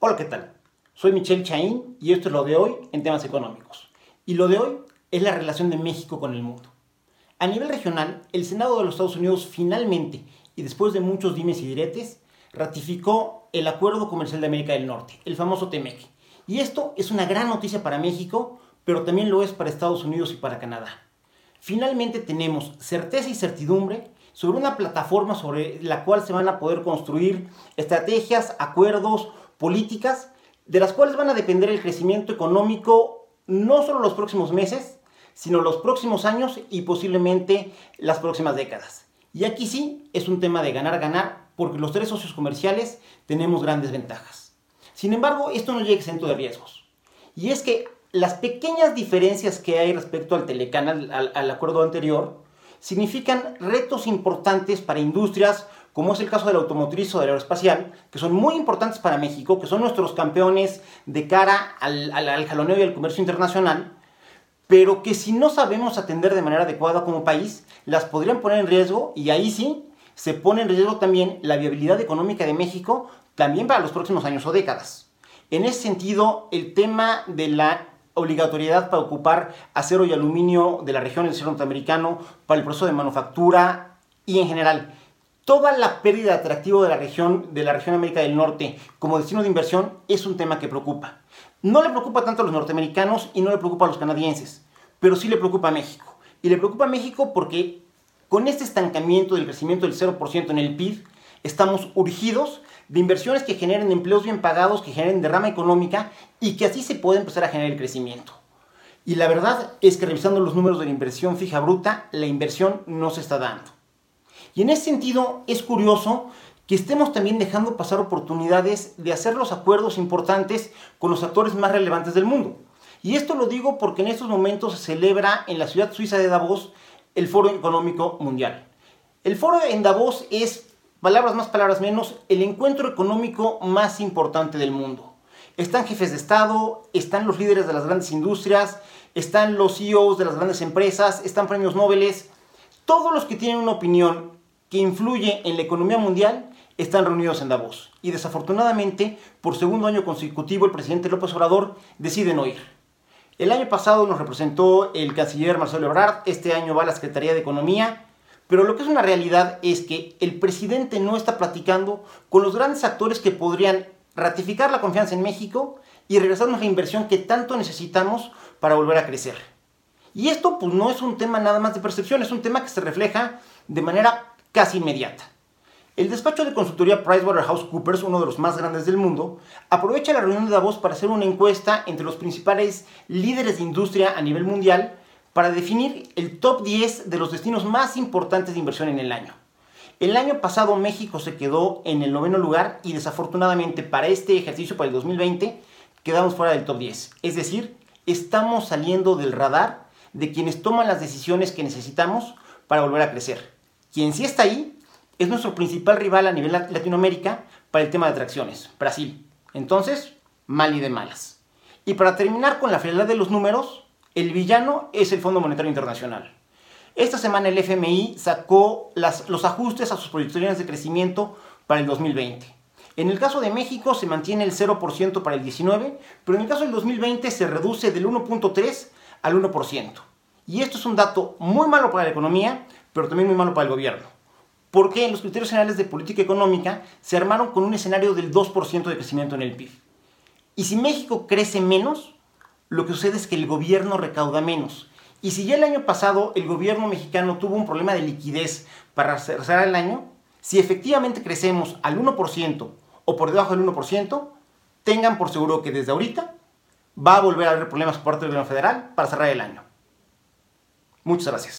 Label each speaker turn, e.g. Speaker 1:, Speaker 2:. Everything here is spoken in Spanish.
Speaker 1: Hola, ¿qué tal? Soy Michelle Chaín y esto es lo de hoy en temas económicos. Y lo de hoy es la relación de México con el mundo. A nivel regional, el Senado de los Estados Unidos finalmente, y después de muchos dimes y diretes, ratificó el Acuerdo Comercial de América del Norte, el famoso TEMEC. Y esto es una gran noticia para México, pero también lo es para Estados Unidos y para Canadá. Finalmente tenemos certeza y certidumbre sobre una plataforma sobre la cual se van a poder construir estrategias, acuerdos, políticas, de las cuales van a depender el crecimiento económico no solo los próximos meses, sino los próximos años y posiblemente las próximas décadas. Y aquí sí es un tema de ganar-ganar, porque los tres socios comerciales tenemos grandes ventajas. Sin embargo, esto no llega exento de riesgos. Y es que las pequeñas diferencias que hay respecto al Telecan, al, acuerdo anterior, significan retos importantes para industrias como es el caso del automotriz o del aeroespacial, que son muy importantes para México, que son nuestros campeones de cara al, al, jaloneo y al comercio internacional, pero que si no sabemos atender de manera adecuada como país, las podrían poner en riesgo y ahí sí se pone en riesgo también la viabilidad económica de México, también para los próximos años o décadas. En ese sentido, el tema de la obligatoriedad para ocupar acero y aluminio de la región del sur norteamericano para el proceso de manufactura y en general toda la pérdida de atractivo de la región de la región América del Norte como destino de inversión es un tema que preocupa. No le preocupa tanto a los norteamericanos y no le preocupa a los canadienses, pero sí le preocupa a México. Y le preocupa a México porque con este estancamiento del crecimiento del 0% en el PIB, estamos urgidos de inversiones que generen empleos bien pagados, que generen derrama económica y que así se puede empezar a generar el crecimiento. Y la verdad es que revisando los números de la inversión fija bruta, la inversión no se está dando. Y en ese sentido es curioso que estemos también dejando pasar oportunidades de hacer los acuerdos importantes con los actores más relevantes del mundo. Y esto lo digo porque en estos momentos se celebra en la ciudad suiza de Davos el Foro Económico Mundial. El foro en Davos es palabras más, palabras menos, el encuentro económico más importante del mundo. Están jefes de Estado, están los líderes de las grandes industrias, están los CEOs de las grandes empresas, están premios Nobel. Todos los que tienen una opinión que influye en la economía mundial están reunidos en Davos. Y desafortunadamente, por segundo año consecutivo, el presidente López Obrador decide no ir. El año pasado nos representó el canciller Marcelo Ebrard, este año va a la Secretaría de Economía pero lo que es una realidad es que el presidente no está platicando con los grandes actores que podrían ratificar la confianza en México y regresarnos la inversión que tanto necesitamos para volver a crecer. Y esto pues no es un tema nada más de percepción, es un tema que se refleja de manera casi inmediata. El despacho de consultoría PricewaterhouseCoopers, uno de los más grandes del mundo, aprovecha la reunión de Davos para hacer una encuesta entre los principales líderes de industria a nivel mundial para definir el top 10 de los destinos más importantes de inversión en el año. El año pasado México se quedó en el noveno lugar y desafortunadamente para este ejercicio, para el 2020, quedamos fuera del top 10. Es decir, estamos saliendo del radar de quienes toman las decisiones que necesitamos para volver a crecer. Quien sí está ahí es nuestro principal rival a nivel Latinoamérica para el tema de atracciones, Brasil. Entonces, mal y de malas. Y para terminar con la frialdad de los números, el villano es el Fondo Monetario Internacional. Esta semana el FMI sacó los ajustes a sus proyecciones de crecimiento para el 2020. En el caso de México se mantiene el 0% para el 19, pero en el caso del 2020 se reduce del 1.3 al 1%. Y esto es un dato muy malo para la economía, pero también muy malo para el gobierno. Porque los criterios generales de política económica se armaron con un escenario del 2% de crecimiento en el PIB. Y si México crece menos, lo que sucede es que el gobierno recauda menos. Y si ya el año pasado el gobierno mexicano tuvo un problema de liquidez para cerrar el año, si efectivamente crecemos al 1% o por debajo del 1%, tengan por seguro que desde ahorita va a volver a haber problemas por parte del gobierno federal para cerrar el año. Muchas gracias.